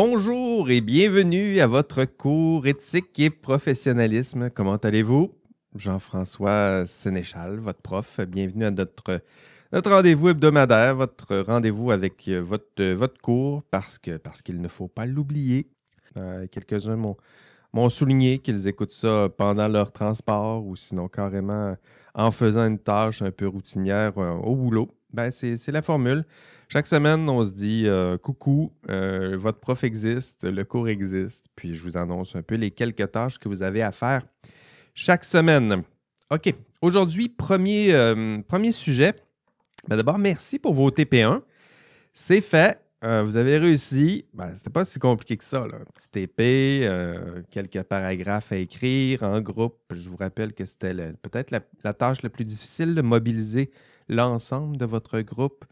Bonjour et bienvenue à votre cours éthique et professionnalisme. Comment allez-vous? Jean-François Sénéchal, votre prof. Bienvenue à notre, notre rendez-vous hebdomadaire, votre rendez-vous avec euh, votre, euh, votre cours, parce parce qu'il ne faut pas l'oublier. Euh, Quelques-uns m'ont, m'ont souligné qu'ils écoutent ça pendant leur transport ou sinon carrément en faisant une tâche un peu routinière au boulot. Ben, c'est la formule. Chaque semaine, on se dit euh, coucou, euh, votre prof existe, le cours existe, puis je vous annonce un peu les quelques tâches que vous avez à faire chaque semaine. OK. Aujourd'hui, premier, euh, premier sujet. Ben, D'abord, merci pour vos TP1. C'est fait. Vous avez réussi. Ben, C'était pas si compliqué que ça. Un petit TP, quelques paragraphes à écrire en groupe. Je vous rappelle que c'était peut-être la, la tâche la plus difficile de mobiliser l'ensemble de votre groupe.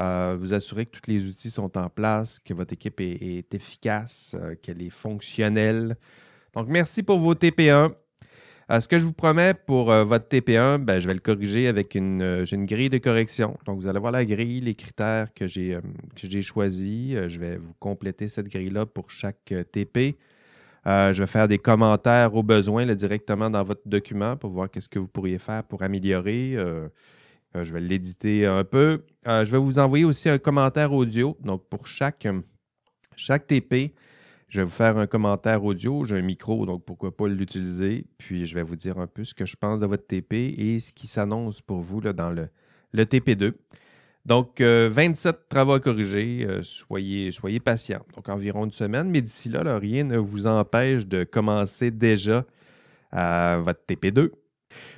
Euh, vous assurer que tous les outils sont en place, que votre équipe est, efficace, euh, qu'elle est fonctionnelle. Donc, merci pour vos TP1. Euh, ce que je vous promets pour votre TP1, ben, je vais le corriger avec une, une grille de correction. Donc, vous allez voir la grille, les critères que j'ai choisis. Je vais vous compléter cette grille-là pour chaque TP. Je vais faire des commentaires au besoin directement dans votre document pour voir qu'est-ce que vous pourriez faire pour améliorer. Euh, euh, je vais l'éditer un peu. Euh, je vais vous envoyer aussi un commentaire audio. Donc, pour chaque, euh, chaque TP, je vais vous faire un commentaire audio. J'ai un micro, donc pourquoi pas l'utiliser. Puis, je vais vous dire un peu ce que je pense de votre TP et ce qui s'annonce pour vous là, dans le, le TP2. Donc, euh, 27 travaux à corriger. Euh, soyez, soyez patient. Donc, environ une semaine. Mais d'ici là, rien ne vous empêche de commencer déjà euh, votre TP2.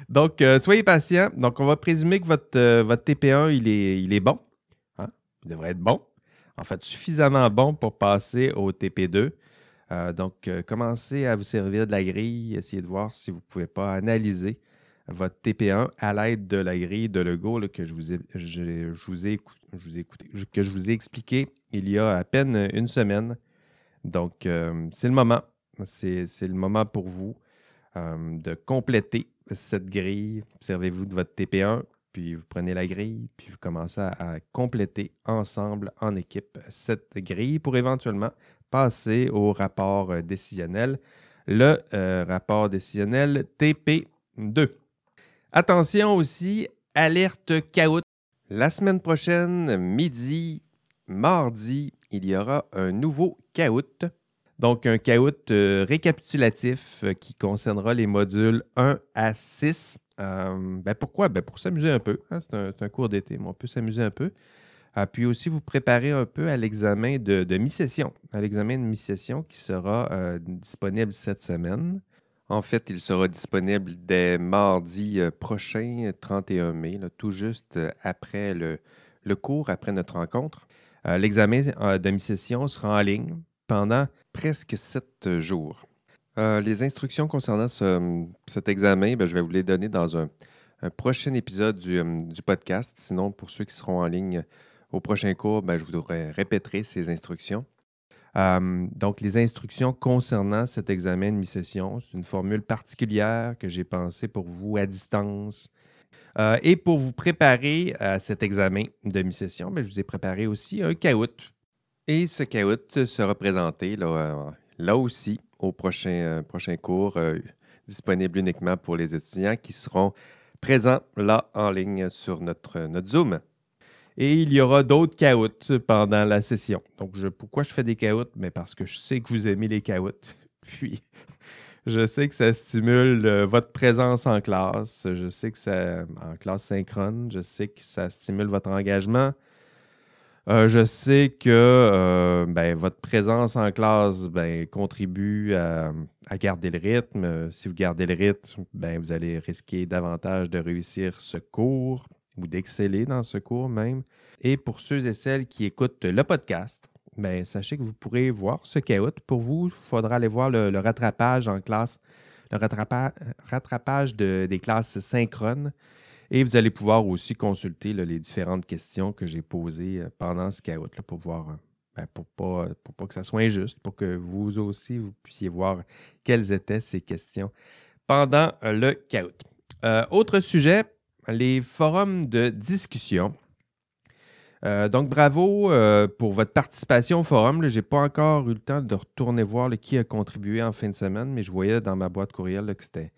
Donc, euh, soyez patient. Donc, on va présumer que votre, euh, votre TP1, il est, il est bon. Hein? Il devrait être bon. En fait, suffisamment bon pour passer au TP2. Euh, donc, commencez à vous servir de la grille. Essayez de voir si vous ne pouvez pas analyser votre TP1 à l'aide de la grille de Lego que je vous ai, que je vous ai expliqué il y a à peine une semaine. Donc, c'est le moment. C'est le moment pour vous de compléter cette grille. Servez-vous de votre TP1, puis vous prenez la grille, puis vous commencez à, compléter ensemble, en équipe, cette grille pour éventuellement passer au rapport euh, décisionnel, le euh, rapport décisionnel TP2. Attention aussi, alerte caout. La semaine prochaine, midi, mardi, il y aura un nouveau caout. Donc, un caout euh, récapitulatif euh, qui concernera les modules 1 à 6. Euh, ben pourquoi? Ben pour s'amuser un peu. hein, C'est un, cours d'été, mais on peut s'amuser un peu. Ah, puis aussi, vous préparer un peu à l'examen de, de mi-session, à l'examen de mi-session qui sera disponible cette semaine. En fait, il sera disponible dès mardi prochain, 31 mai, tout juste après le, le cours, après notre rencontre. L'examen de mi-session sera en ligne pendant presque sept jours. Euh, les instructions concernant ce- cet examen, ben, je vais vous les donner dans un, prochain épisode du, euh, podcast. Sinon, pour ceux qui seront en ligne au prochain cours, ben, je vous ré- répéterai ces instructions. Euh, donc, les instructions concernant cet examen de mi-session, c'est une formule particulière que j'ai pensée pour vous à distance. Euh, et pour vous préparer à cet examen de mi-session, ben, je vous ai préparé aussi un caout. Et ce caout sera présenté là, euh, là aussi au prochain, euh, prochain cours, euh, disponible uniquement pour les étudiants qui seront présents là en ligne sur notre, notre Zoom. Et il y aura d'autres caouts pendant la session. Donc, je, pourquoi je fais des caouts? Mais parce que je sais que vous aimez les caouts. Puis, je sais que ça stimule votre présence en classe. Je sais que ça, en classe synchrone, je sais que ça stimule votre engagement. Euh, je sais que euh, ben, votre présence en classe ben, contribue à, garder le rythme. Si vous gardez le rythme, ben, vous allez risquer davantage de réussir ce cours ou d'exceller dans ce cours même. Et pour ceux et celles qui écoutent le podcast, sachez que vous pourrez voir ce caout. Pour vous, il faudra aller voir le, rattrapage en classe, le rattrapa- rattrapage de- des classes synchrones. Et vous allez pouvoir aussi consulter les différentes questions que j'ai posées euh, pendant ce caout là, pour voir, euh, ben, pour pas, pour pas que ça soit injuste, pour que vous aussi, vous puissiez voir quelles étaient ces questions pendant euh, le caout. Euh, autre sujet, les forums de discussion. Euh, donc, bravo euh, pour votre participation au forum. Je n'ai pas encore eu le temps de retourner voir qui a contribué en fin de semaine, mais je voyais dans ma boîte courriel que c'était,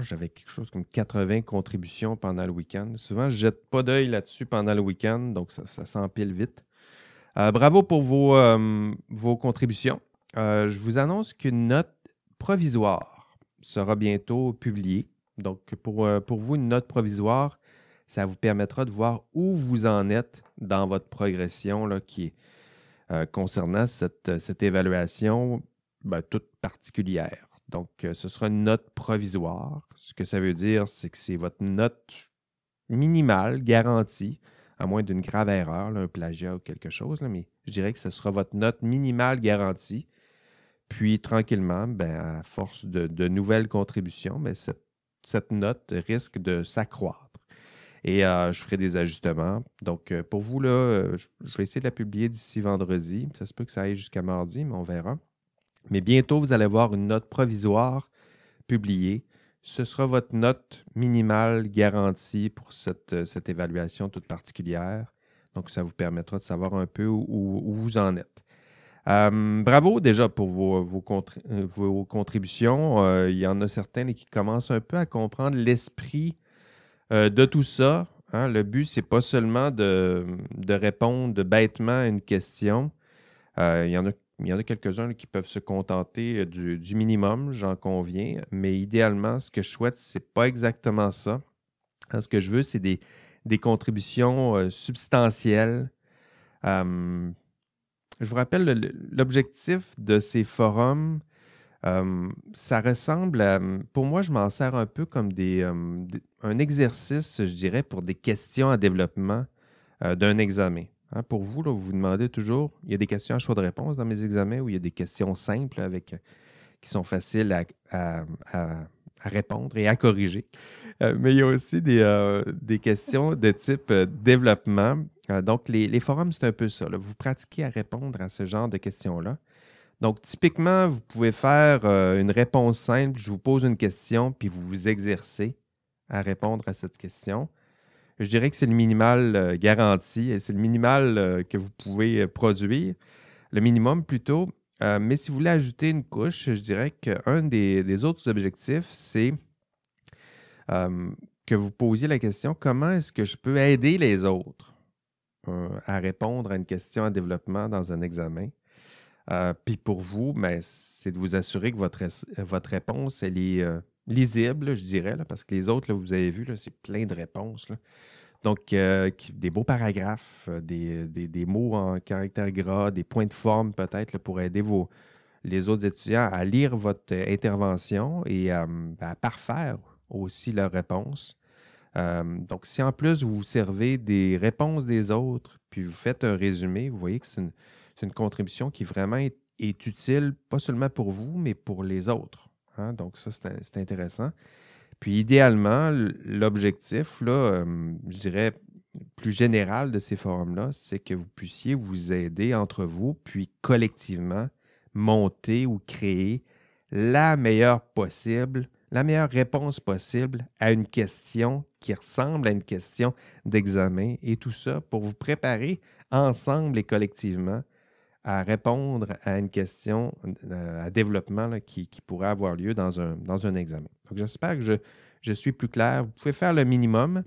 j'avais quelque chose comme 80 contributions pendant le week-end. Souvent, je ne jette pas d'œil là-dessus pendant le week-end, donc ça, s'empile vite. Euh, bravo pour vos, vos contributions. je vous annonce qu'une note provisoire sera bientôt publiée. Donc, pour, pour vous, une note provisoire, ça vous permettra de voir où vous en êtes dans votre progression là, qui est euh, concernant cette, cette évaluation ben, toute particulière. Donc, euh, ce sera une note provisoire. Ce que ça veut dire, c'est que c'est votre note minimale, garantie, à moins d'une grave erreur, un plagiat ou quelque chose, mais je dirais que ce sera votre note minimale garantie. Puis, tranquillement, ben, à force de, nouvelles contributions, ben, cette, note risque de s'accroître. Et euh, je ferai des ajustements. Donc, euh, pour vous, là, je vais essayer de la publier d'ici vendredi. Ça se peut que ça aille jusqu'à mardi, mais on verra. Mais bientôt, vous allez voir une note provisoire publiée. Ce sera votre note minimale garantie pour cette, cette évaluation toute particulière. Donc, ça vous permettra de savoir un peu où, vous en êtes. bravo déjà pour vos, vos, vos contributions. il y en a certains qui commencent un peu à comprendre l'esprit euh, de tout ça, hein, le but, c'est pas seulement de, répondre bêtement à une question. Euh, il y en a, y en a quelques-uns qui peuvent se contenter du, minimum, j'en conviens, mais idéalement, ce que je souhaite, c'est pas exactement ça. Hein, ce que je veux, c'est des, contributions euh, substantielles. je vous rappelle, l'objectif de ces forums, ça ressemble à. Pour moi, je m'en sers un peu comme un exercice, je dirais, pour des questions à développement euh, d'un examen. Hein, pour vous, vous vous demandez toujours, il y a des questions à choix de réponse dans mes examens ou il y a des questions simples avec, qui sont faciles à, répondre et à corriger. Euh, mais il y a aussi des, euh, questions de type développement. donc, les, forums, c'est un peu ça. Vous pratiquez à répondre à ce genre de questions-là. Donc, typiquement, vous pouvez faire une réponse simple. Je vous pose une question, puis vous vous exercez à répondre à cette question. Je dirais que c'est le minimal euh, garanti et c'est le minimal euh, que vous pouvez euh, produire, le minimum plutôt. mais si vous voulez ajouter une couche, je dirais qu'un des, autres objectifs, c'est que vous posiez la question comment est-ce que je peux aider les autres à répondre à une question en développement dans un examen? Puis pour vous, ben, c'est de vous assurer que votre, votre réponse, elle est lisible, je dirais, parce que les autres, vous avez vu, c'est plein de réponses. Donc, euh, des beaux paragraphes, euh, des, mots en caractère gras, des points de forme peut-être pour aider vos, les autres étudiants à lire votre intervention et à parfaire aussi leurs réponses. Euh, donc, si en plus vous servez des réponses des autres, puis vous faites un résumé, vous voyez que c'est une, contribution qui vraiment est utile, pas seulement pour vous, mais pour les autres. Hein, donc, ça, c'est intéressant. Puis, idéalement, l'objectif, là, euh, je dirais, plus général de ces forums-là, c'est que vous puissiez vous aider entre vous, puis collectivement, monter ou créer la meilleure possible, la meilleure réponse possible à une question qui ressemble à une question d'examen et tout ça pour vous préparer ensemble et collectivement à répondre à une question euh, à développement qui, pourrait avoir lieu dans un, dans un examen. Donc, j'espère que je, suis plus clair. Vous pouvez faire le minimum,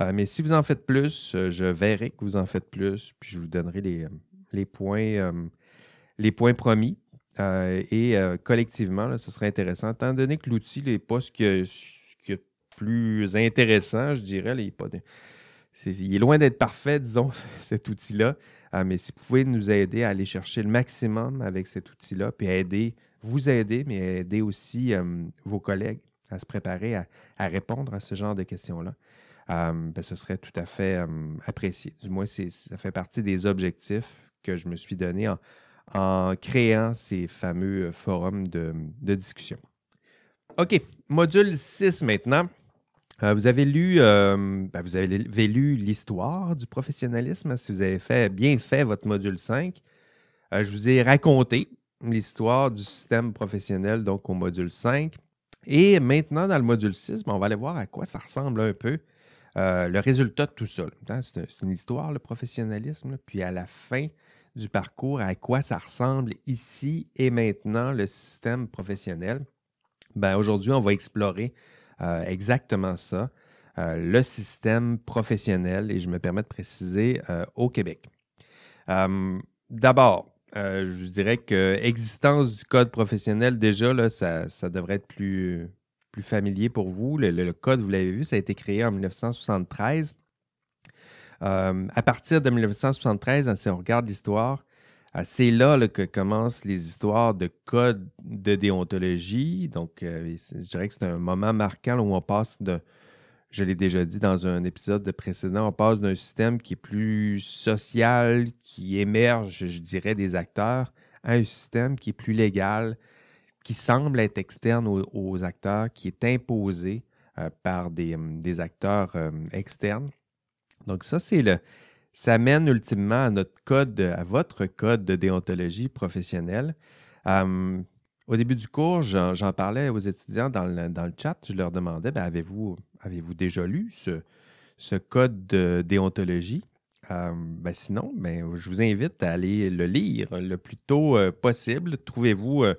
euh, mais si vous en faites plus, euh, je verrai que vous en faites plus, puis je vous donnerai les, les points, les points promis. et collectivement, ce serait intéressant, étant donné que l'outil n'est pas ce qui, est, plus intéressant, je dirais, il, pas il est loin d'être parfait, disons, cet outil-là. Ah, mais si vous pouvez nous aider à aller chercher le maximum avec cet outil-là, puis aider, vous aider, mais aider aussi euh, vos collègues à se préparer à, répondre à ce genre de questions-là, euh, ben, ce serait tout à fait euh, apprécié. Du moins, ça fait partie des objectifs que je me suis donné en, créant ces fameux forums de, de discussion. OK, module 6 maintenant. Euh, vous avez lu, euh, ben, vous avez lu l'histoire du professionnalisme, si vous avez fait, bien fait votre module 5. Euh, je vous ai raconté l'histoire du système professionnel, donc au module 5. Et maintenant, dans le module 6, ben, on va aller voir à quoi ça ressemble un peu le résultat de tout ça. Hein, c'est une histoire, le professionnalisme. Puis à la fin du parcours, à quoi ça ressemble ici et maintenant le système professionnel. Ben, Aujourd'hui, on va explorer exactement ça, le système professionnel, et je me permets de préciser, au Québec. D'abord, euh, je dirais que l'existence du code professionnel, déjà, là, ça, devrait être plus, plus familier pour vous. Le, code, vous l'avez vu, ça a été créé en 1973. Euh, à partir de 1973, hein, si on regarde l'histoire, euh, c'est là, que commencent les histoires de code de déontologie. Donc, je dirais que c'est un moment marquant où on passe de, je l'ai déjà dit dans un épisode précédent, on passe d'un système qui est plus social, qui émerge, je dirais, des acteurs, à un système qui est plus légal, qui semble être externe aux, acteurs, qui est imposé euh, par des, acteurs hum, externes. Donc ça, c'est le, ça mène ultimement à notre code, à votre code de déontologie professionnelle. Hum, au début du cours, j'en parlais aux étudiants dans le, dans le, chat. Je leur demandais, ben, avez-vous Avez-vous déjà lu ce, code de déontologie? Euh, ben sinon, ben, je vous invite à aller le lire le plus tôt euh, possible. Trouvez-vous euh,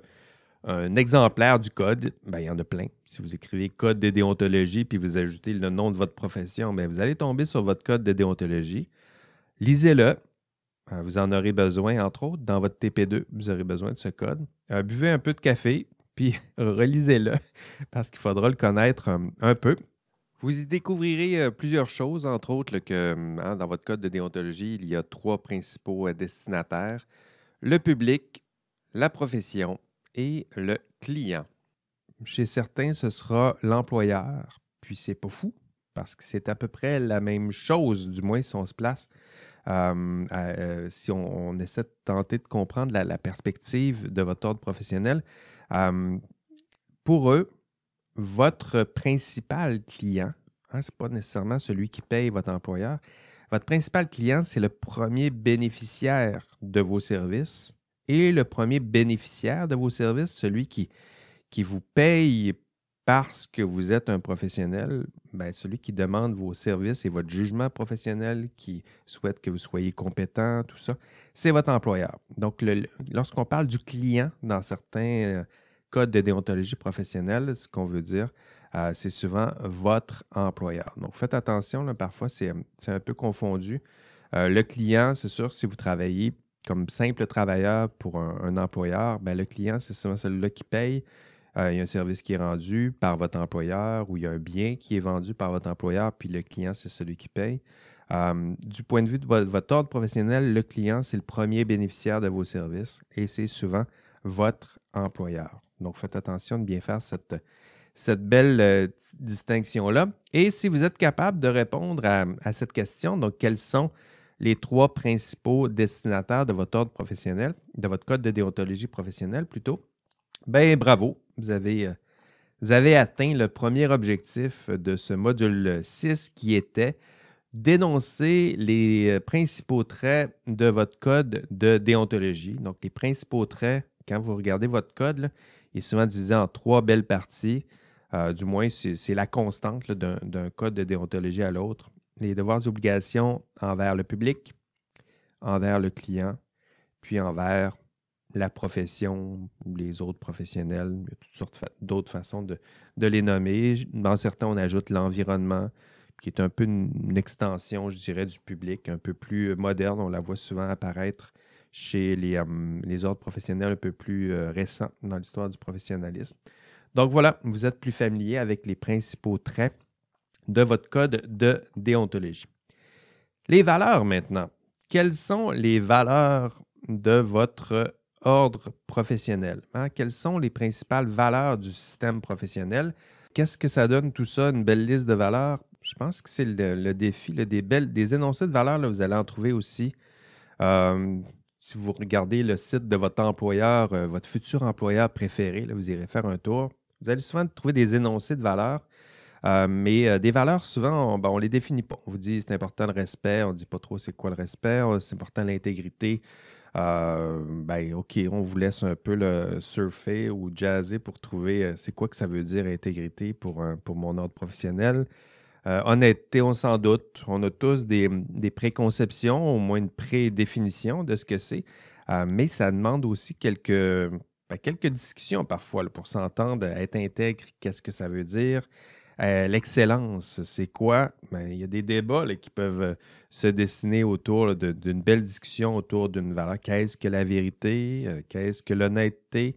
un exemplaire du code? Ben, il y en a plein. Si vous écrivez code de déontologie puis vous ajoutez le nom de votre profession, ben, vous allez tomber sur votre code de déontologie. Lisez-le. vous en aurez besoin, entre autres, dans votre TP2, vous aurez besoin de ce code. buvez un peu de café, puis relisez-le, parce qu'il faudra le connaître un peu. Vous y découvrirez euh, plusieurs choses, entre autres que hein, dans votre code de déontologie, il y a trois principaux euh, destinataires, le public, la profession et le client. Chez certains, ce sera l'employeur, puis c'est pas fou, parce que c'est à peu près la même chose, du moins si on se place, euh, si on, essaie de tenter de comprendre la, perspective de votre ordre professionnel. pour eux, votre principal client, hein, ce n'est pas nécessairement celui qui paye votre employeur, votre principal client, c'est le premier bénéficiaire de vos services et le premier bénéficiaire de vos services, celui qui, qui vous paye parce que vous êtes un professionnel, ben, celui qui demande vos services et votre jugement professionnel, qui souhaite que vous soyez compétent, tout ça, c'est votre employeur. Donc, lorsqu'on parle du client dans certains euh, code de déontologie professionnelle, ce qu'on veut dire, euh, c'est souvent votre employeur. Donc, faites attention, parfois, c'est un peu confondu. Euh, le client, c'est sûr, si vous travaillez comme simple travailleur pour un, employeur, ben, le client, c'est souvent celui-là qui paye. Euh, il y a un service qui est rendu par votre employeur ou il y a un bien qui est vendu par votre employeur, puis le client, c'est celui qui paye. du point de vue de votre ordre professionnel, le client, c'est le premier bénéficiaire de vos services et c'est souvent votre employeur. Donc, faites attention de bien faire cette, belle euh, distinction-là. Et si vous êtes capable de répondre à, cette question, donc quels sont les trois principaux destinataires de votre ordre professionnel, de votre code de déontologie professionnelle plutôt, ben bravo, vous avez, euh, vous avez atteint le premier objectif de ce module 6 qui était d'énoncer les euh, principaux traits de votre code de déontologie. Donc, les principaux traits, quand vous regardez votre code, il est souvent divisé en trois belles parties. Euh, du moins, c'est la constante d'un code de déontologie à l'autre. Les devoirs et obligations envers le public, envers le client, puis envers la profession les autres professionnels. Il y a toutes sortes d'autres façons de, les nommer. Dans certains, on ajoute l'environnement, qui est un peu une, extension, je dirais, du public, un peu plus moderne. On la voit souvent apparaître chez les, euh, les ordres professionnels un peu plus euh, récents dans l'histoire du professionnalisme. Donc voilà, vous êtes plus familier avec les principaux traits de votre code de déontologie. Les valeurs maintenant. Quelles sont les valeurs de votre ordre professionnel? Hein? Quelles sont les principales valeurs du système professionnel? Qu'est-ce que ça donne tout ça, une belle liste de valeurs? Je pense que c'est le, défi, des, belles, des énoncés de valeurs, là, vous allez en trouver aussi. Euh, si vous regardez le site de votre employeur, euh, votre futur employeur préféré, là, vous irez faire un tour. Vous allez souvent trouver des énoncés de valeurs, euh, mais des valeurs, souvent, on ne ben, les définit pas. On vous dit c'est important le respect, on ne dit pas trop c'est quoi le respect, c'est important l'intégrité. Ben, OK, on vous laisse un peu le surfer ou jazzer pour trouver c'est quoi que ça veut dire intégrité pour, pour mon ordre professionnel. honnêteté, on s'en doute. On a tous des, préconceptions, au moins une prédéfinition de ce que c'est. mais ça demande aussi quelques, ben, quelques discussions parfois pour s'entendre, être intègre, qu'est-ce que ça veut dire. Euh, l'excellence, c'est quoi? Ben, il y a des débats qui peuvent euh, se dessiner autour d'une belle discussion autour d'une valeur. Qu'est-ce que la vérité? Euh, qu'est-ce que l'honnêteté?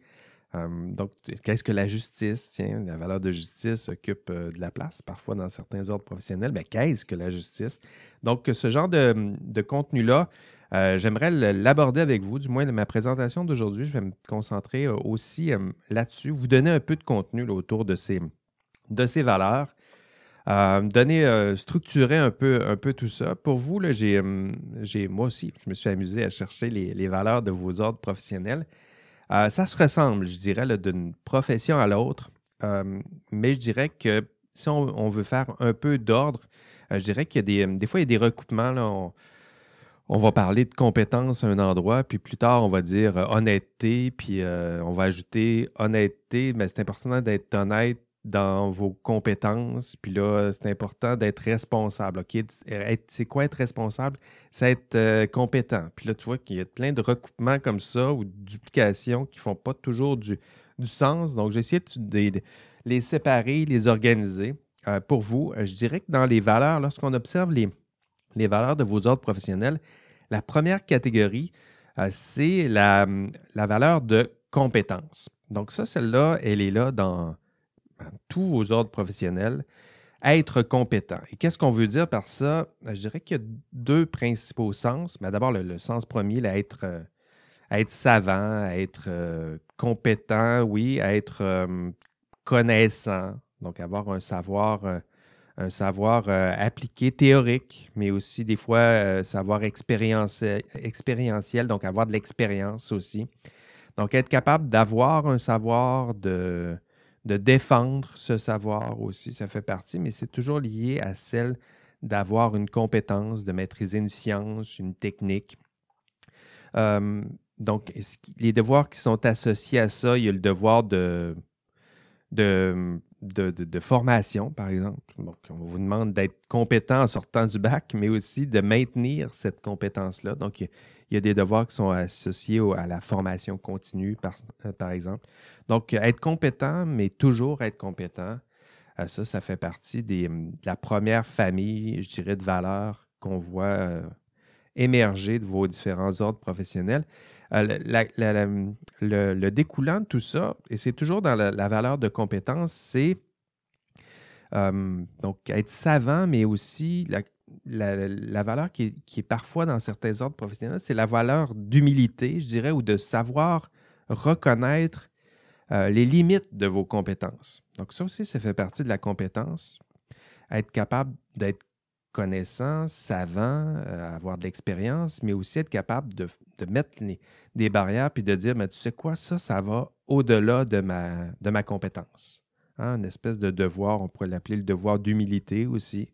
donc, qu'est-ce que la justice? Tiens, la valeur de justice occupe de la place parfois dans certains ordres professionnels. Ben, qu'est-ce que la justice? Donc, ce genre de, contenu-là, j'aimerais l'aborder avec vous. Du moins, ma présentation d'aujourd'hui, je vais me concentrer aussi là-dessus, vous donner un peu de contenu autour de ces, de ces valeurs. Euh, donner, euh, structurer un peu, un peu tout ça. Pour vous, j'ai, hum, j'ai, moi aussi, je me suis amusé à chercher les, valeurs de vos ordres professionnels. Euh, ça se ressemble, je dirais, d'une profession à l'autre. mais je dirais que si on, veut faire un peu d'ordre, je dirais qu'il y a des, des fois, il y a des recoupements. Là, on, va parler de compétences à un endroit, puis plus tard, on va dire honnêteté, puis on va ajouter honnêteté, mais c'est important d'être honnête dans vos compétences. Puis là, c'est important d'être responsable. C'est quoi être responsable? C'est être euh, compétent. Puis là, tu vois qu'il y a plein de recoupements comme ça ou duplications qui ne font pas toujours du, sens. Donc, j'ai essayé de, les séparer, les organiser. Euh, pour vous, euh, je dirais que dans les valeurs, lorsqu'on observe les, les valeurs de vos ordres professionnels, la première catégorie, c'est la, la valeur de compétence. Donc ça, celle-là, elle est là dans, tous vos ordres professionnels, être compétent. Et qu'est-ce qu'on veut dire par ça? Je dirais qu'il y a deux principaux sens. Mais d'abord, le, sens premier, être, euh, être savant, être euh, compétent, oui, être euh, connaissant, donc avoir un savoir, un savoir appliqué, théorique, mais aussi des fois savoir expérientiel, donc avoir de l'expérience aussi. Donc être capable d'avoir un savoir de de défendre ce savoir aussi, ça fait partie, mais c'est toujours lié à celle d'avoir une compétence, de maîtriser une science, une technique. donc, les devoirs qui sont associés à ça, il y a le devoir de, de, de, formation, par exemple. Donc, on vous demande d'être compétent en sortant du bac, mais aussi de maintenir cette compétence-là. Donc, il y a des devoirs qui sont associés à la formation continue, par, euh, par, exemple. Donc, être compétent, mais toujours être compétent, euh, ça, ça fait partie des, de la première famille, je dirais, de valeurs qu'on voit euh, émerger de vos différents ordres professionnels. le, découlant de tout ça, et c'est toujours dans la, valeur de compétence, c'est donc être savant, mais aussi la, valeur qui est, parfois dans certains ordres professionnels, c'est la valeur d'humilité, je dirais, ou de savoir reconnaître euh, les limites de vos compétences. Donc ça aussi, ça fait partie de la compétence. Être capable d'être connaissant, savant, euh, avoir de l'expérience, mais aussi être capable de, mettre des barrières puis de dire, mais tu sais quoi, ça, ça va au-delà de ma, de ma compétence. Hein, une espèce de devoir, on pourrait l'appeler le devoir d'humilité aussi.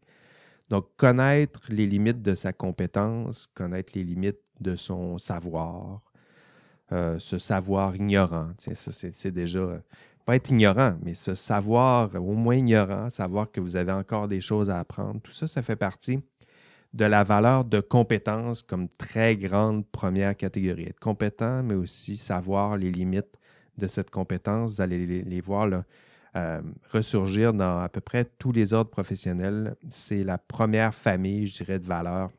Donc, connaître les limites de sa compétence, connaître les limites de son savoir, euh, ce savoir ignorant. Tiens, ça, c'est déjà, pas être ignorant, mais ce savoir au moins ignorant, savoir que vous avez encore des choses à apprendre, tout ça, ça fait partie de la valeur de compétence comme très grande première catégorie. Être compétent, mais aussi savoir les limites de cette compétence. Vous allez les, les voir là, euh, ressurgir dans à peu près tous les ordres professionnels. C'est la première famille, je dirais, de valeurs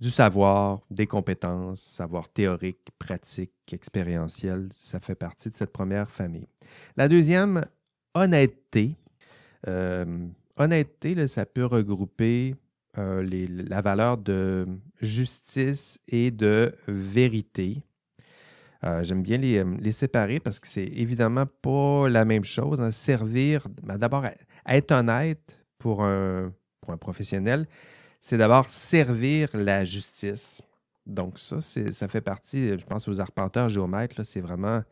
du savoir, des compétences, savoir théorique, pratique, expérientiel. Ça fait partie de cette première famille. La deuxième, honnêteté. Euh, honnêteté, ça peut regrouper euh, la valeur de justice et de vérité. Euh, j'aime bien euh, les, séparer parce que c'est évidemment pas la même chose. Hein. Servir, ben, d'abord, être honnête pour un, professionnel, c'est d'abord servir la justice. Donc, ça, ça fait partie, je pense aux arpenteurs géomètres, c'est vraiment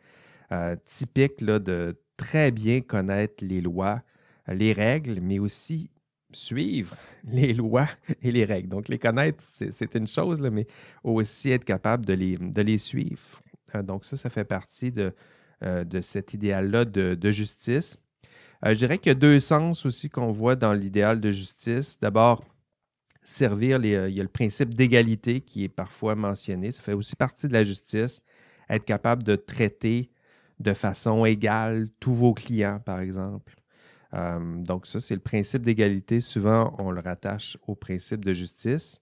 euh, typique là, de très bien connaître les lois, les règles, mais aussi suivre les lois et les règles. Donc, les connaître, c'est une chose, mais aussi être capable de les, de les suivre. Euh, donc ça, ça fait partie de, euh, cet idéal-là de, justice. je dirais qu'il y a deux sens aussi qu'on voit dans l'idéal de justice. D'abord, servir, les, il y a le principe d'égalité qui est parfois mentionné. Ça fait aussi partie de la justice, être capable de traiter de façon égale tous vos clients, par exemple. Euh, donc ça, c'est le principe d'égalité. Souvent, on le rattache au principe de justice.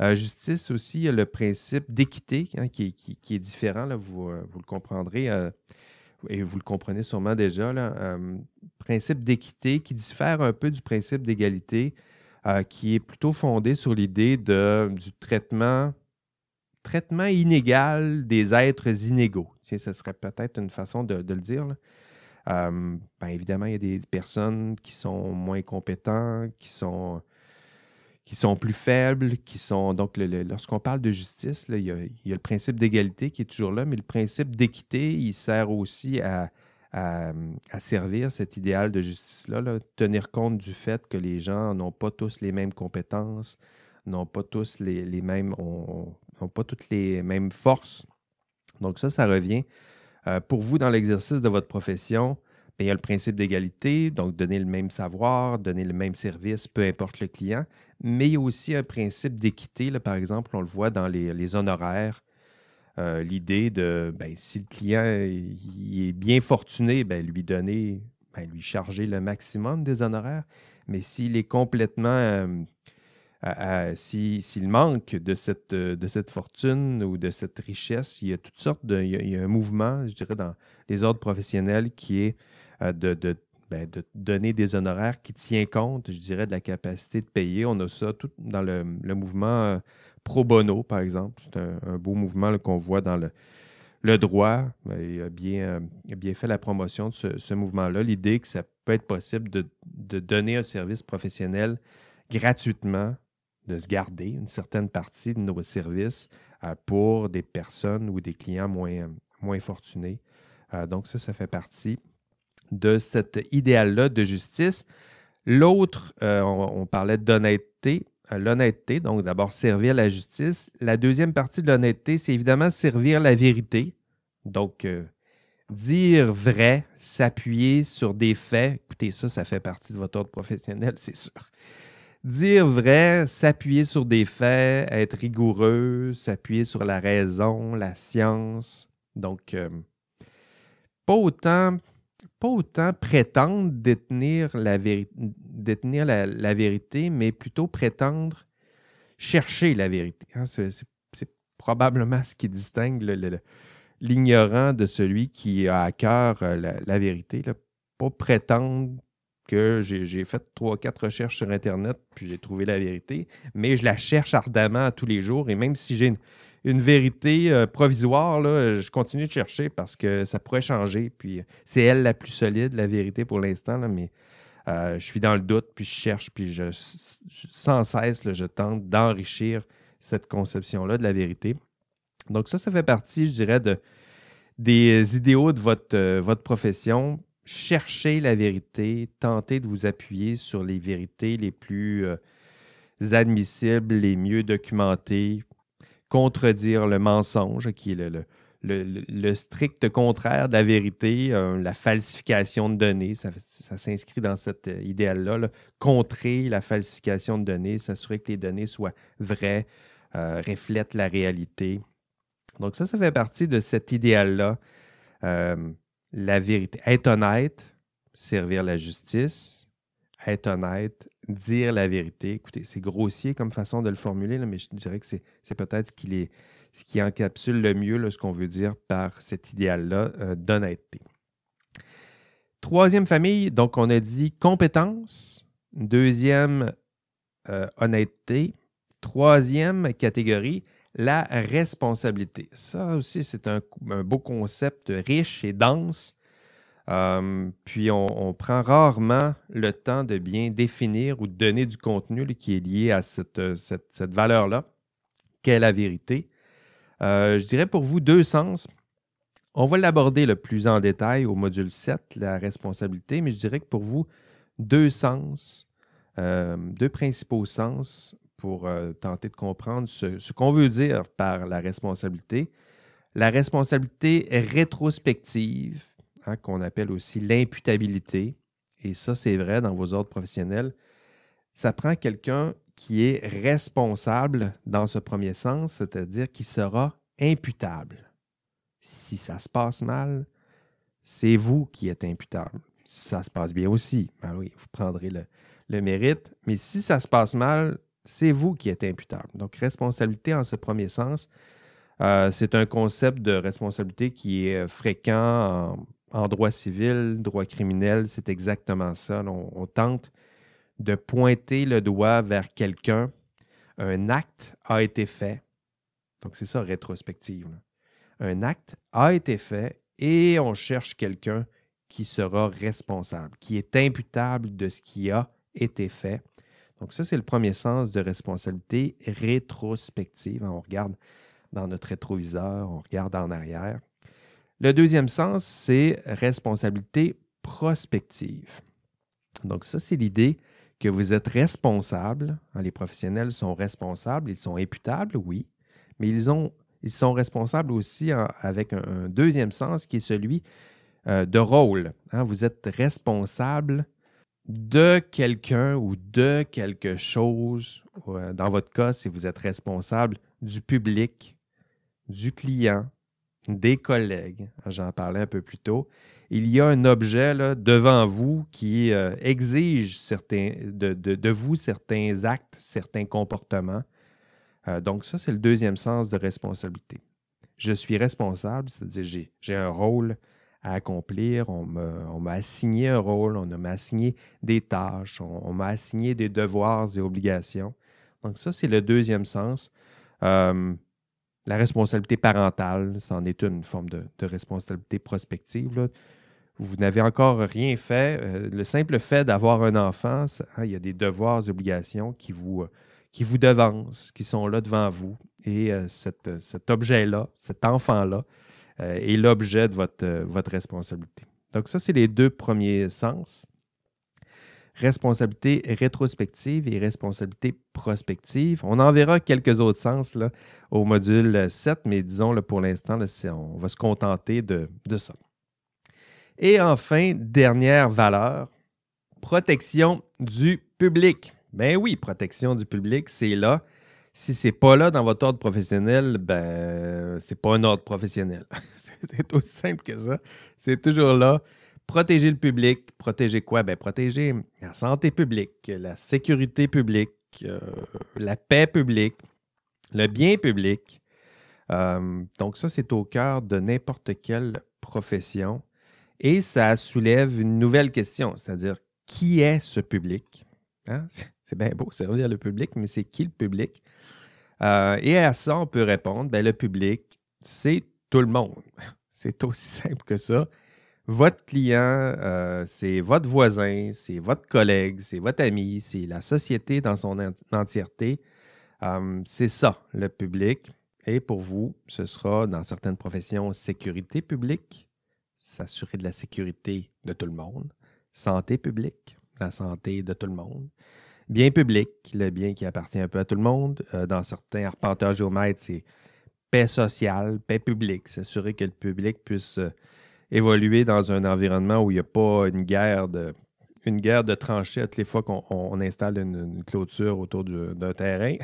Euh, justice aussi, il y a le principe d'équité hein, qui, est différent, là, vous, euh, vous, le comprendrez et vous le comprenez sûrement déjà. Là, principe d'équité qui diffère un peu du principe d'égalité, qui est plutôt fondé sur l'idée du traitement traitement inégal des êtres inégaux. ce serait peut-être une façon de, le dire. Euh, ben, évidemment, il y a des personnes qui sont moins compétentes, qui sont, qui sont plus faibles, qui sont. Donc, lorsqu'on parle de justice, il, y a, le principe d'égalité qui est toujours là, mais le principe d'équité, il sert aussi à, servir cet idéal de justice-là, tenir compte du fait que les gens n'ont pas tous les mêmes compétences, n'ont pas tous les, mêmes, n'ont pas toutes les mêmes forces. Donc ça, ça revient. Euh, pour vous, dans l'exercice de votre profession, ben, il y a le principe d'égalité, donc donner le même savoir, donner le même service, peu importe le client, mais il y a aussi un principe d'équité. Par exemple, on le voit dans les, honoraires. Euh, l'idée de, ben, si le client est bien fortuné, ben, lui donner, lui charger le maximum des honoraires. Mais s'il est complètement euh, s'il manque de cette, de cette fortune ou de cette richesse, il y a toutes sortes de. Il y a, un mouvement, je dirais, dans les ordres professionnels qui est euh, de, ben, de, donner des honoraires qui tient compte, je dirais, de la capacité de payer. On a ça tout dans le, mouvement euh, pro bono, par exemple. C'est un, beau mouvement qu'on voit dans le, le droit. Ben, il a, bien, bien fait la promotion de ce, mouvement-là. L'idée que ça peut être possible de, de donner un service professionnel gratuitement de se garder une certaine partie de nos services euh, pour des personnes ou des clients moins, moins fortunés. Euh, donc ça, ça fait partie de cet idéal-là de justice. L'autre, euh, on, parlait d'honnêteté. L'honnêteté, donc d'abord servir la justice. La deuxième partie de l'honnêteté, c'est évidemment servir la vérité. Donc, dire vrai, s'appuyer sur des faits. Écoutez, ça, ça fait partie de votre ordre professionnel, c'est sûr dire vrai, s'appuyer sur des faits, être rigoureux, s'appuyer sur la raison, la science. Donc, euh, pas, autant, pas autant prétendre détenir la, vérité, mais plutôt prétendre chercher la vérité. Hein. c'est probablement ce qui distingue l'ignorant de celui qui a à cœur euh, la, vérité. Pas prétendre que j'ai fait trois, quatre recherches sur Internet, puis j'ai trouvé la vérité, mais je la cherche ardemment tous les jours. Et même si j'ai une, vérité euh, provisoire, je continue de chercher parce que ça pourrait changer. Puis c'est elle la plus solide, la vérité pour l'instant, mais euh, je suis dans le doute, puis je cherche, puis je, sans cesse, je tente d'enrichir cette conception-là de la vérité. Donc ça, ça fait partie, je dirais, de, des idéaux de votre, euh, votre profession chercher la vérité, tenter de vous appuyer sur les vérités les plus admissibles, les mieux documentées, contredire le mensonge, qui est le, strict contraire de la vérité, euh, la falsification de données, ça, s'inscrit dans cet euh, idéal-là, contrer la falsification de données, s'assurer que les données soient vraies, reflètent la réalité. Donc ça, ça fait partie de cet idéal-là la vérité. Être honnête, servir la justice, être honnête, dire la vérité. Écoutez, c'est grossier comme façon de le formuler, mais je dirais que c'est peut-être ce, qui est, ce qui encapsule le mieux ce qu'on veut dire par cet idéal-là euh, d'honnêteté. Troisième famille, donc on a dit compétence. Deuxième, euh, honnêteté. Troisième catégorie, la responsabilité. Ça aussi, c'est un, beau concept riche et dense. Euh, puis on, prend rarement le temps de bien définir ou de donner du contenu qui est lié à cette, valeur-là, qu'est la vérité. Euh, je dirais pour vous deux sens. On va l'aborder le plus en détail au module 7, la responsabilité, mais je dirais que pour vous, deux sens, euh, deux principaux sens pour euh, tenter de comprendre ce, qu'on veut dire par la responsabilité. La responsabilité rétrospective, hein, qu'on appelle aussi l'imputabilité, et ça c'est vrai dans vos ordres professionnels, ça prend quelqu'un qui est responsable dans ce premier sens, c'est-à-dire qui sera imputable. Si ça se passe mal, c'est vous qui êtes imputable. Si ça se passe bien aussi, ben oui, vous prendrez le, mérite. Mais si ça se passe mal, c'est vous qui êtes imputable. Donc, responsabilité en ce premier sens, euh, c'est un concept de responsabilité qui est fréquent en, droit civil, droit criminel. C'est exactement ça. On, tente de pointer le doigt vers quelqu'un. Un acte a été fait. Donc, c'est ça, rétrospective. Un acte a été fait et on cherche quelqu'un qui sera responsable, qui est imputable de ce qui a été fait. Donc ça, c'est le premier sens de responsabilité rétrospective. On regarde dans notre rétroviseur, on regarde en arrière. Le deuxième sens, c'est responsabilité prospective. Donc ça, c'est l'idée que vous êtes responsable. Hein, les professionnels sont responsables, ils sont imputables, oui, mais ils, ont, ils sont responsables aussi avec un, deuxième sens qui est celui euh, de rôle. Hein. Vous êtes responsable de quelqu'un ou de quelque chose, euh, dans votre cas, si vous êtes responsable du public, du client, des collègues, j'en parlais un peu plus tôt, il y a un objet devant vous qui euh, exige de, vous certains actes, certains comportements. Euh, donc ça, c'est le deuxième sens de responsabilité. Je suis responsable, c'est-à-dire j'ai un rôle, à accomplir. On m'a assigné un rôle, on m'a assigné des tâches, on, m'a assigné des devoirs et obligations. Donc ça, c'est le deuxième sens. Euh, la responsabilité parentale, c'en est une forme de, responsabilité prospective. Vous n'avez encore rien fait. Euh, le simple fait d'avoir un enfant, hein, il y a des devoirs obligations qui vous, qui vous devancent, qui sont là devant vous. Et euh, cet objet-là, cet enfant-là, euh, est l'objet de votre, euh, votre responsabilité. Donc ça, c'est les deux premiers sens. Responsabilité rétrospective et responsabilité prospective. On en verra quelques autres sens au module 7, mais disons pour l'instant, on va se contenter de, de ça. Et enfin, dernière valeur, protection du public. Ben oui, protection du public, c'est là. Si c'est pas là dans votre ordre professionnel, ben c'est pas un ordre professionnel. c'est aussi simple que ça. C'est toujours là. Protéger le public. Protéger quoi? Ben, protéger la santé publique, la sécurité publique, euh, la paix publique, le bien public. Euh, donc, ça, c'est au cœur de n'importe quelle profession. Et ça soulève une nouvelle question, c'est-à-dire qui est ce public? Hein? C'est bien beau servir le public, mais c'est qui le public? Euh, et à ça, on peut répondre, ben, le public, c'est tout le monde. C'est aussi simple que ça. Votre client, euh, c'est votre voisin, c'est votre collègue, c'est votre ami, c'est la société dans son entièreté. Euh, c'est ça, le public. Et pour vous, ce sera dans certaines professions sécurité publique, s'assurer de la sécurité de tout le monde, santé publique, la santé de tout le monde, Bien public, le bien qui appartient un peu à tout le monde. Euh, dans certains arpenteurs géomètres, c'est paix sociale, paix publique, s'assurer que le public puisse évoluer dans un environnement où il n'y a pas une guerre de, une guerre de tranchées toutes les fois qu'on installe une, clôture autour d'un terrain.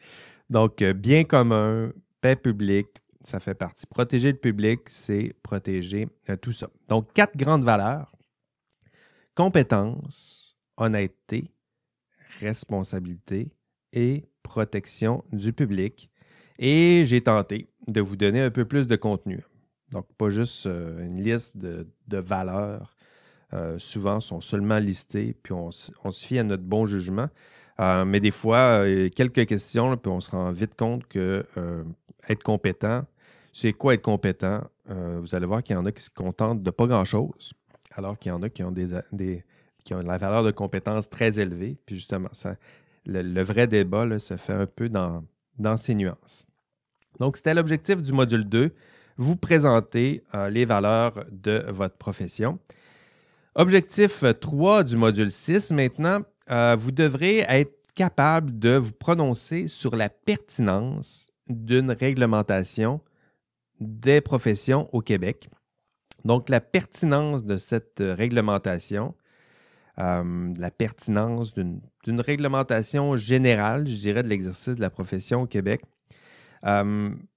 Donc, euh, bien commun, paix publique, ça fait partie. Protéger le public, c'est protéger tout ça. Donc, quatre grandes valeurs. Compétence, honnêteté, responsabilité et protection du public. Et j'ai tenté de vous donner un peu plus de contenu. Donc, pas juste euh, une liste de, valeurs. Euh, souvent, sont seulement listées, puis on, se fie à notre bon jugement. Euh, mais des fois, quelques questions, puis on se rend vite compte que être compétent, c'est quoi être compétent? vous allez voir qu'il y en a qui se contentent de pas grand-chose, alors qu'il y en a qui ont des, des, qui ont la valeur de compétences très élevée. Puis justement, ça, le, vrai débat se fait un peu dans, dans ces nuances. Donc, c'était l'objectif du module 2, vous présenter euh, les valeurs de votre profession. Objectif 3 du module 6, maintenant, euh, vous devrez être capable de vous prononcer sur la pertinence d'une réglementation des professions au Québec. Donc, la pertinence de cette réglementation, la pertinence d'une réglementation générale, je dirais, de l'exercice de la profession au Québec.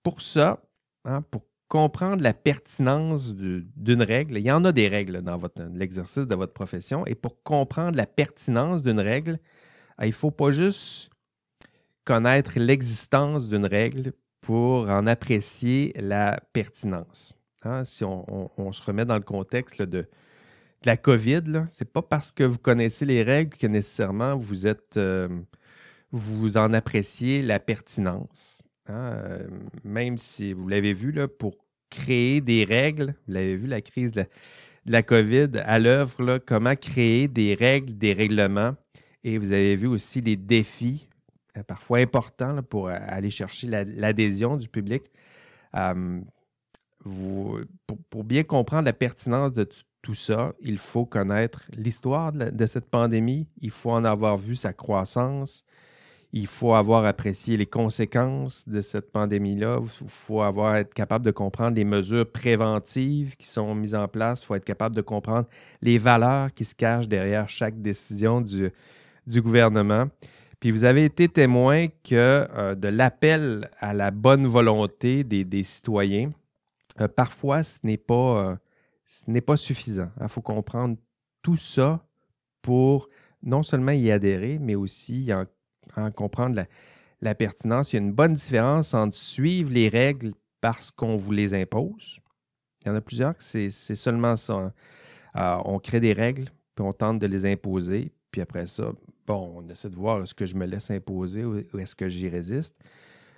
pour ça, hein, pour comprendre la pertinence d'une règle, il y en a des règles dans l'exercice de votre profession, et pour comprendre la pertinence d'une règle, il ne faut pas juste connaître l'existence d'une règle pour en apprécier la pertinence. Hein. si on, se remet dans le contexte de, la COVID, ce n'est pas parce que vous connaissez les règles que nécessairement vous êtes euh, vous en appréciez la pertinence. Hein. Euh, même si vous l'avez vu, pour créer des règles, vous l'avez vu, la crise de la, COVID à l'œuvre, comment créer des règles, des règlements. Et vous avez vu aussi les défis euh, parfois important pour euh, aller chercher l'adhésion du public. pour, bien comprendre la pertinence de tout ça, il faut connaître l'histoire de, cette pandémie, il faut en avoir vu sa croissance, il faut avoir apprécié les conséquences de cette pandémie-là, il faut avoir être capable de comprendre les mesures préventives qui sont mises en place, il faut être capable de comprendre les valeurs qui se cachent derrière chaque décision du, du gouvernement. Puis vous avez été témoin que euh, de l'appel à la bonne volonté des, citoyens, euh, parfois ce n'est pas, euh, pas suffisant. Il faut comprendre tout ça pour non seulement y adhérer, mais aussi en, comprendre la, pertinence. Il y a une bonne différence entre suivre les règles parce qu'on vous les impose. Il y en a plusieurs que c'est seulement ça. Hein. on crée des règles, puis on tente de les imposer, puis après ça, bon, on essaie de voir est-ce que je me laisse imposer ou est-ce que j'y résiste.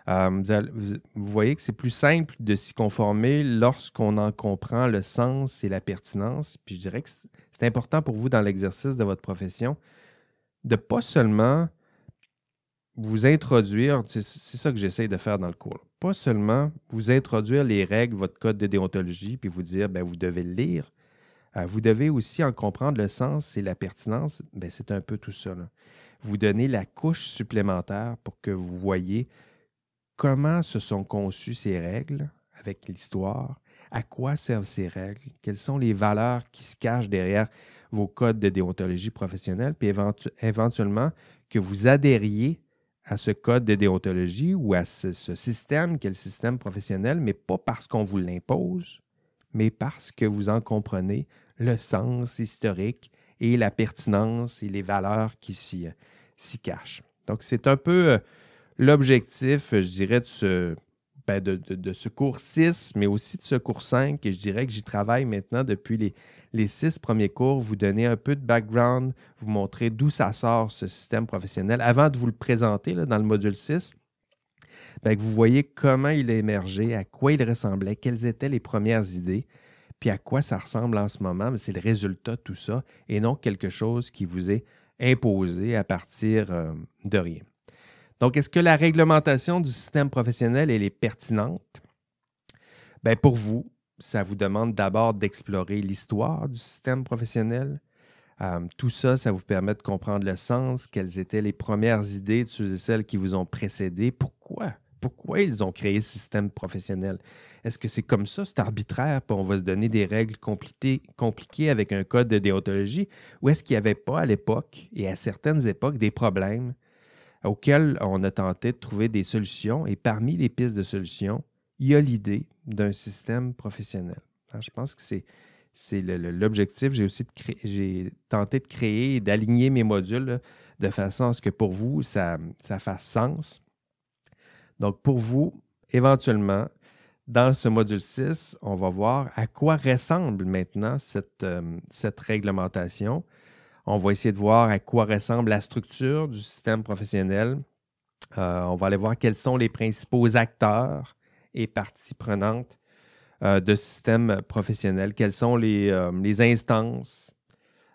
Euh, vous, voyez que c'est plus simple de s'y conformer lorsqu'on en comprend le sens et la pertinence. Puis je dirais que c'est important pour vous dans l'exercice de votre profession de pas seulement vous introduire, c'est ça que j'essaie de faire dans le cours, pas seulement vous introduire les règles, votre code de déontologie, puis vous dire, ben, vous devez le lire, euh, vous devez aussi en comprendre le sens et la pertinence. Ben, c'est un peu tout ça. Vous donnez la couche supplémentaire pour que vous voyez comment se sont conçues ces règles avec l'histoire, à quoi servent ces règles, quelles sont les valeurs qui se cachent derrière vos codes de déontologie professionnelle, puis éventuellement que vous adhériez à ce code de déontologie ou à ce, système qui est le système professionnel, mais pas parce qu'on vous l'impose, mais parce que vous en comprenez le sens historique et la pertinence et les valeurs qui s'y, cachent. Donc, c'est un peu euh, l'objectif, je dirais, de ce, ben, de, ce cours 6, mais aussi de ce cours 5, et je dirais que j'y travaille maintenant depuis les, six premiers cours, vous donner un peu de background, vous montrer d'où ça sort, ce système professionnel, avant de vous le présenter dans le module 6. Ben, vous voyez comment il a émergé, à quoi il ressemblait, quelles étaient les premières idées, puis à quoi ça ressemble en ce moment, c'est le résultat de tout ça et non quelque chose qui vous est imposé à partir euh, de rien. Donc, est-ce que la réglementation du système professionnel elle est pertinente? Bien, pour vous, ça vous demande d'abord d'explorer l'histoire du système professionnel. Euh, tout ça, ça vous permet de comprendre le sens, quelles étaient les premières idées de ceux et celles qui vous ont précédé, pourquoi? Pourquoi ils ont créé ce système professionnel? Est-ce que c'est comme ça, c'est arbitraire, puis on va se donner des règles compliquées, avec un code de déontologie, ou est-ce qu'il n'y avait pas à l'époque et à certaines époques des problèmes auxquels on a tenté de trouver des solutions, et parmi les pistes de solutions, il y a l'idée d'un système professionnel. je pense que c'est l'objectif. J'ai aussi tenté de créer et d'aligner mes modules de façon à ce que pour vous, ça, ça fasse sens. Donc, pour vous, éventuellement, dans ce module 6, on va voir à quoi ressemble maintenant cette, euh, cette réglementation. On va essayer de voir à quoi ressemble la structure du système professionnel. Euh, on va aller voir quels sont les principaux acteurs et parties prenantes euh, de ce système professionnel, quelles sont les, les instances,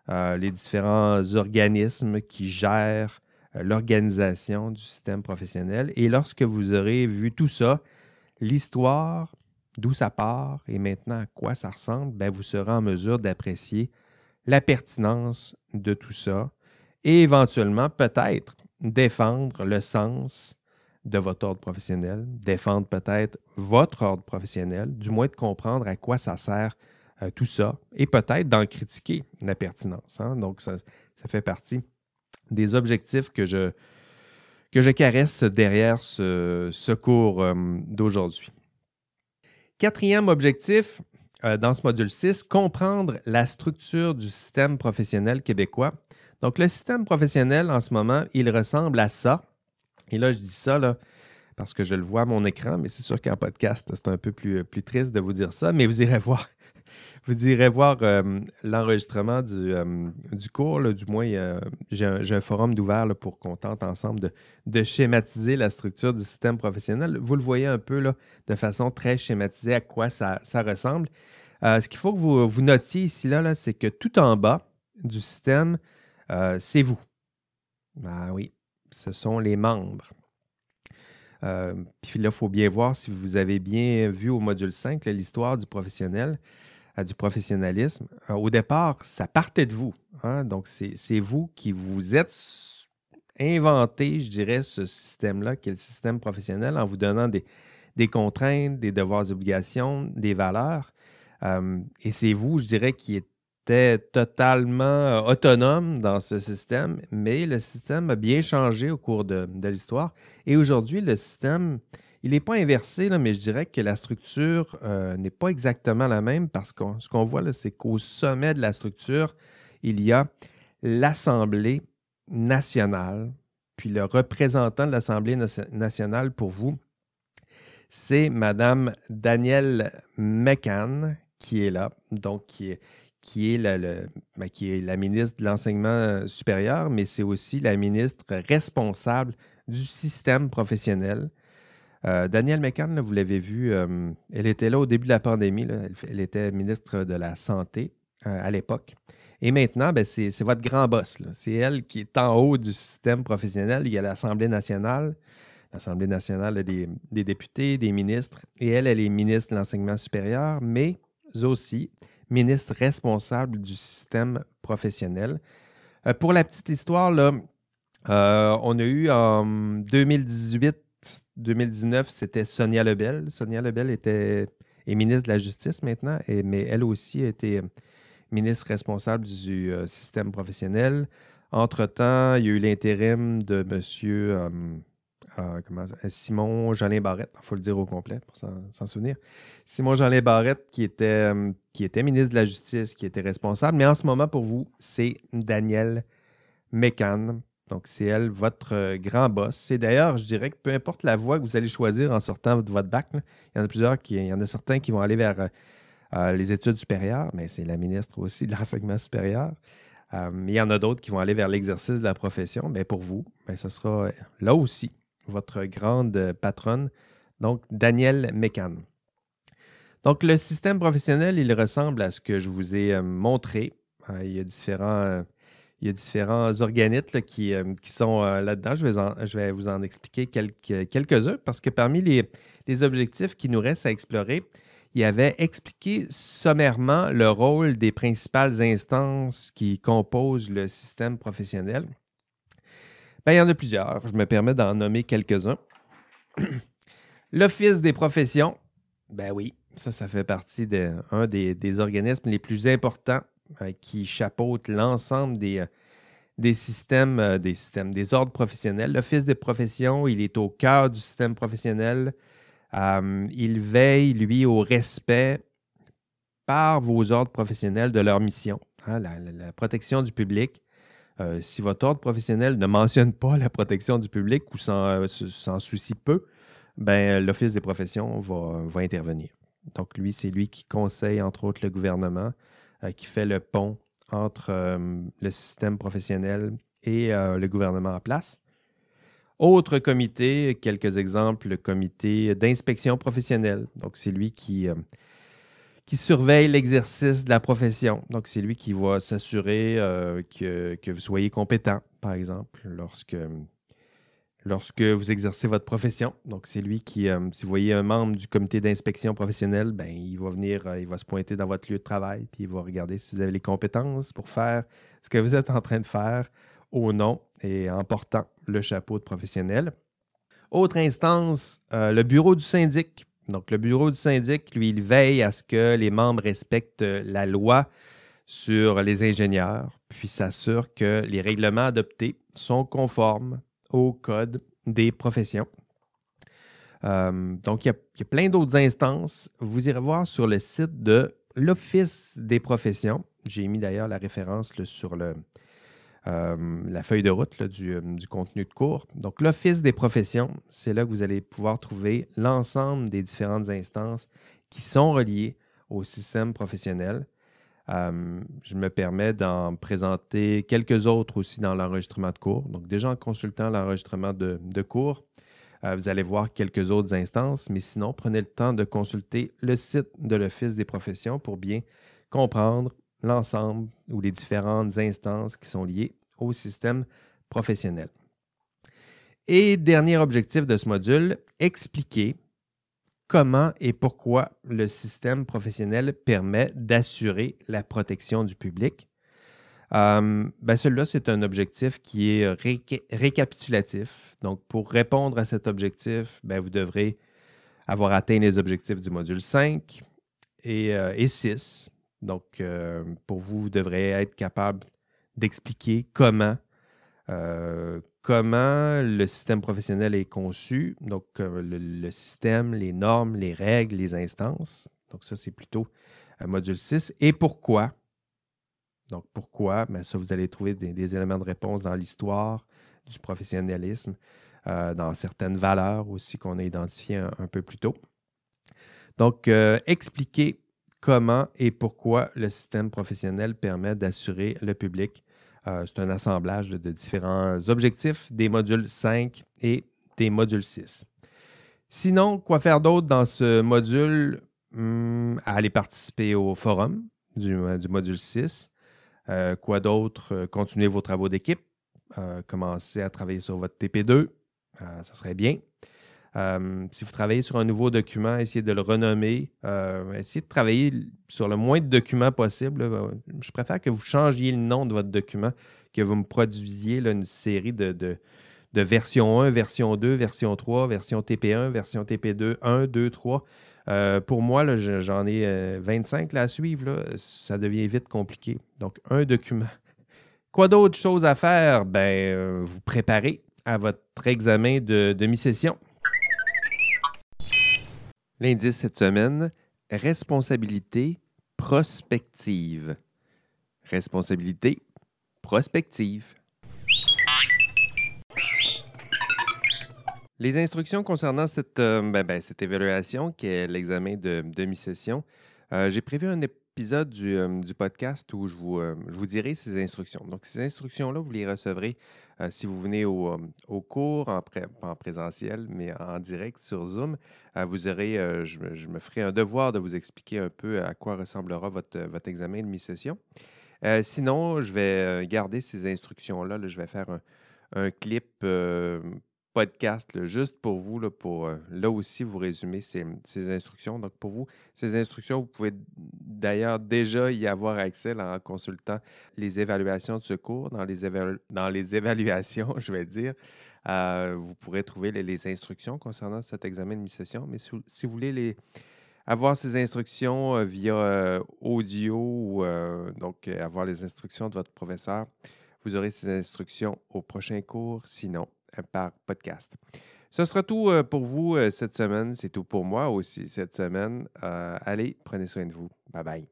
les différents organismes qui gèrent euh, l'organisation du système professionnel. Et lorsque vous aurez vu tout ça, l'histoire, d'où ça part et maintenant à quoi ça ressemble, ben vous serez en mesure d'apprécier la pertinence de tout ça et éventuellement peut-être défendre le sens de votre ordre professionnel, défendre peut-être votre ordre professionnel, du moins de comprendre à quoi ça sert tout ça et peut-être d'en critiquer la pertinence. Hein. Donc, ça, fait partie des objectifs que je, que je caresse derrière ce, cours d'aujourd'hui. Quatrième objectif dans ce module 6, comprendre la structure du système professionnel québécois. Donc, le système professionnel en ce moment, il ressemble à ça. Et là, je dis ça parce que je le vois à mon écran, mais c'est sûr qu'en podcast, c'est un peu plus, plus triste de vous dire ça, mais vous irez voir. Vous irez voir euh, l'enregistrement du, euh, du, cours, du moins, j'ai un, forum d'ouvert pour qu'on tente ensemble de, schématiser la structure du système professionnel. Vous le voyez un peu là, de façon très schématisée à quoi ça, ressemble. Euh, ce qu'il faut que vous, vous notiez ici, là, là c'est que tout en bas du système, c'est vous. Ah oui, ce sont les membres. Puis là, il faut bien voir si vous avez bien vu au module 5 l'histoire du professionnel, euh, du professionnalisme. Euh, au départ, ça partait de vous. Hein. Donc, c'est vous qui vous êtes inventé, je dirais, ce système-là, qui est le système professionnel, en vous donnant des, contraintes, des devoirs, obligations, des valeurs. et c'est vous, je dirais, qui êtes totalement euh, autonome dans ce système, mais le système a bien changé au cours de, l'histoire. Et aujourd'hui, le système, il n'est pas inversé, mais je dirais que la structure euh, n'est pas exactement la même parce que ce qu'on voit, c'est qu'au sommet de la structure, il y a l'Assemblée nationale, puis le représentant de l'Assemblée nationale pour vous, c'est Madame Danielle McCann qui est là, donc qui est, qui est, la, ben, qui est la ministre de l'Enseignement supérieur, mais c'est aussi la ministre responsable du système professionnel. Euh, Danielle McCann, vous l'avez vu, euh, elle était là au début de la pandémie. Elle, était ministre de la Santé à l'époque. Et maintenant, ben, c'est votre grand boss. C'est elle qui est en haut du système professionnel. Il y a l'Assemblée nationale. L'Assemblée nationale des, députés, des ministres. Et elle, elle est ministre de l'Enseignement supérieur, mais aussi ministre responsable du système professionnel. Euh, pour la petite histoire, euh, on a eu en 2018-2019, c'était Sonia Lebel. Sonia Lebel était, ministre de la Justice maintenant, mais elle aussi a été ministre responsable du euh, système professionnel. Entre-temps, il y a eu l'intérim de M. Euh, Simon Jolin Barrette, il faut le dire au complet pour s'en souvenir. Simon Jolin Barrette, qui était, euh, qui était ministre de la Justice, qui était responsable. Mais en ce moment, pour vous, c'est Danielle Mécan. Donc, c'est elle, votre euh, grand boss. Et d'ailleurs, je dirais que peu importe la voie que vous allez choisir en sortant de votre bac, il y en a plusieurs qui, il y en a certains qui vont aller vers les études supérieures, mais c'est la ministre aussi de l'enseignement supérieur. il y en a d'autres qui vont aller vers l'exercice de la profession. Mais pour vous, ben, ce sera là aussi votre grande patronne, donc Danielle Mécan. Donc, le système professionnel, il ressemble à ce que je vous ai euh, montré. Euh, il, y a différents, euh, il y a différents organismes qui, qui, sont là-dedans. Je vais, vous en expliquer quelques, quelques-uns parce que parmi les, objectifs qui nous restent à explorer, il y avait expliqué sommairement le rôle des principales instances qui composent le système professionnel. Ben, il y en a plusieurs. Je me permets d'en nommer quelques-uns. L'Office des professions, ben oui, ça, ça fait partie d'un des, des, organismes les plus importants euh, qui chapeautent l'ensemble des, euh, des systèmes, euh, des systèmes, des ordres professionnels. L'Office des professions, il est au cœur du système professionnel. il veille, lui, au respect par vos ordres professionnels de leur mission, hein, la, protection du public, euh, si votre ordre professionnel ne mentionne pas la protection du public ou s'en euh, soucie peu, ben, l'Office des professions va, intervenir. Donc, lui, c'est lui qui conseille, entre autres, le gouvernement, euh, qui fait le pont entre le système professionnel et le gouvernement en place. Autre comité, quelques exemples, le comité d'inspection professionnelle. Donc, c'est lui qui, qui surveille l'exercice de la profession. Donc, c'est lui qui va s'assurer euh, que, que, vous soyez compétent, par exemple, lorsque, lorsque vous exercez votre profession. Donc, c'est lui qui, euh, si vous voyez un membre du comité d'inspection professionnelle, ben, il va venir, euh, il va se pointer dans votre lieu de travail, puis il va regarder si vous avez les compétences pour faire ce que vous êtes en train de faire au nom et en portant le chapeau de professionnel. Autre instance, le bureau du syndic Donc, le bureau du syndic, lui, il veille à ce que les membres respectent la loi sur les ingénieurs, puis s'assure que les règlements adoptés sont conformes au code des professions. Euh, donc, il y, a, plein d'autres instances. Vous irez voir sur le site de l'Office des professions. J'ai mis d'ailleurs la référence sur euh, la feuille de route euh, du, contenu de cours. Donc, l'Office des professions, c'est là que vous allez pouvoir trouver l'ensemble des différentes instances qui sont reliées au système professionnel. Euh, je me permets d'en présenter quelques autres aussi dans l'enregistrement de cours. Donc, déjà en consultant l'enregistrement de, cours, vous allez voir quelques autres instances, mais sinon, prenez le temps de consulter le site de l'Office des professions pour bien comprendre l'ensemble ou les différentes instances qui sont liées au système professionnel. Et dernier objectif de ce module, expliquer comment et pourquoi le système professionnel permet d'assurer la protection du public. Euh, ben Celui-là, c'est un objectif qui est récapitulatif. Donc, pour répondre à cet objectif, ben, vous devrez avoir atteint les objectifs du module 5 et, euh, et 6. Donc, euh, pour vous, vous devrez être capable d'expliquer comment, euh, comment le système professionnel est conçu, donc euh, le, système, les normes, les règles, les instances. Donc, ça, c'est plutôt un module 6. Et pourquoi? Donc, pourquoi? Bien, ça, vous allez trouver des, éléments de réponse dans l'histoire du professionnalisme, dans certaines valeurs aussi qu'on a identifiées un, peu plus tôt. Donc, expliquer comment et pourquoi le système professionnel permet d'assurer le public. Euh, c'est un assemblage de, différents objectifs des modules 5 et des modules 6. Sinon, quoi faire d'autre dans ce module? Hmm, aller participer au forum du, euh, module 6. Euh, quoi d'autre? continuer vos travaux d'équipe. commencer à travailler sur votre TP2. ça serait bien. Euh, si vous travaillez sur un nouveau document, essayez de le renommer. Euh, essayez de travailler sur le moins de documents possible. Euh, je préfère que vous changiez le nom de votre document, que vous me produisiez une série de, de, version 1, version 2, version 3, version TP1, version TP2, 1, 2, 3. pour moi, j'en ai 25 là, à suivre. ça devient vite compliqué. Donc, un document. Quoi d'autre chose à faire? Ben, vous préparez à votre examen de demi-session. L'indice cette semaine, responsabilité prospective. Responsabilité prospective. Les instructions concernant cette, euh, ben, ben, cette évaluation, qui est l'examen de demi-session, euh, j'ai prévu un épisode du, euh, podcast où je vous, je vous dirai ces instructions. Donc, ces instructions-là, vous les recevrez euh, si vous venez au, euh, cours, en, en, présentiel, mais en direct sur Zoom, euh, vous aurez, je, me ferai un devoir de vous expliquer un peu à quoi ressemblera votre, votre examen de mi-session. sinon, je vais garder ces instructions-là. je vais faire un, un clip podcast juste pour vous, là, pour euh, là aussi vous résumer ces, instructions. Donc, pour vous, ces instructions, vous pouvez d'ailleurs déjà y avoir accès en consultant les évaluations de ce cours. Dans les, dans les évaluations, je vais dire, euh, vous pourrez trouver les, instructions concernant cet examen de mi-session. Mais si, vous voulez les, avoir ces instructions euh, via audio ou donc avoir les instructions de votre professeur, vous aurez ces instructions au prochain cours. Sinon, par podcast. Ce sera tout euh, pour vous euh, cette semaine. C'est tout pour moi aussi cette semaine. allez, prenez soin de vous. Bye bye.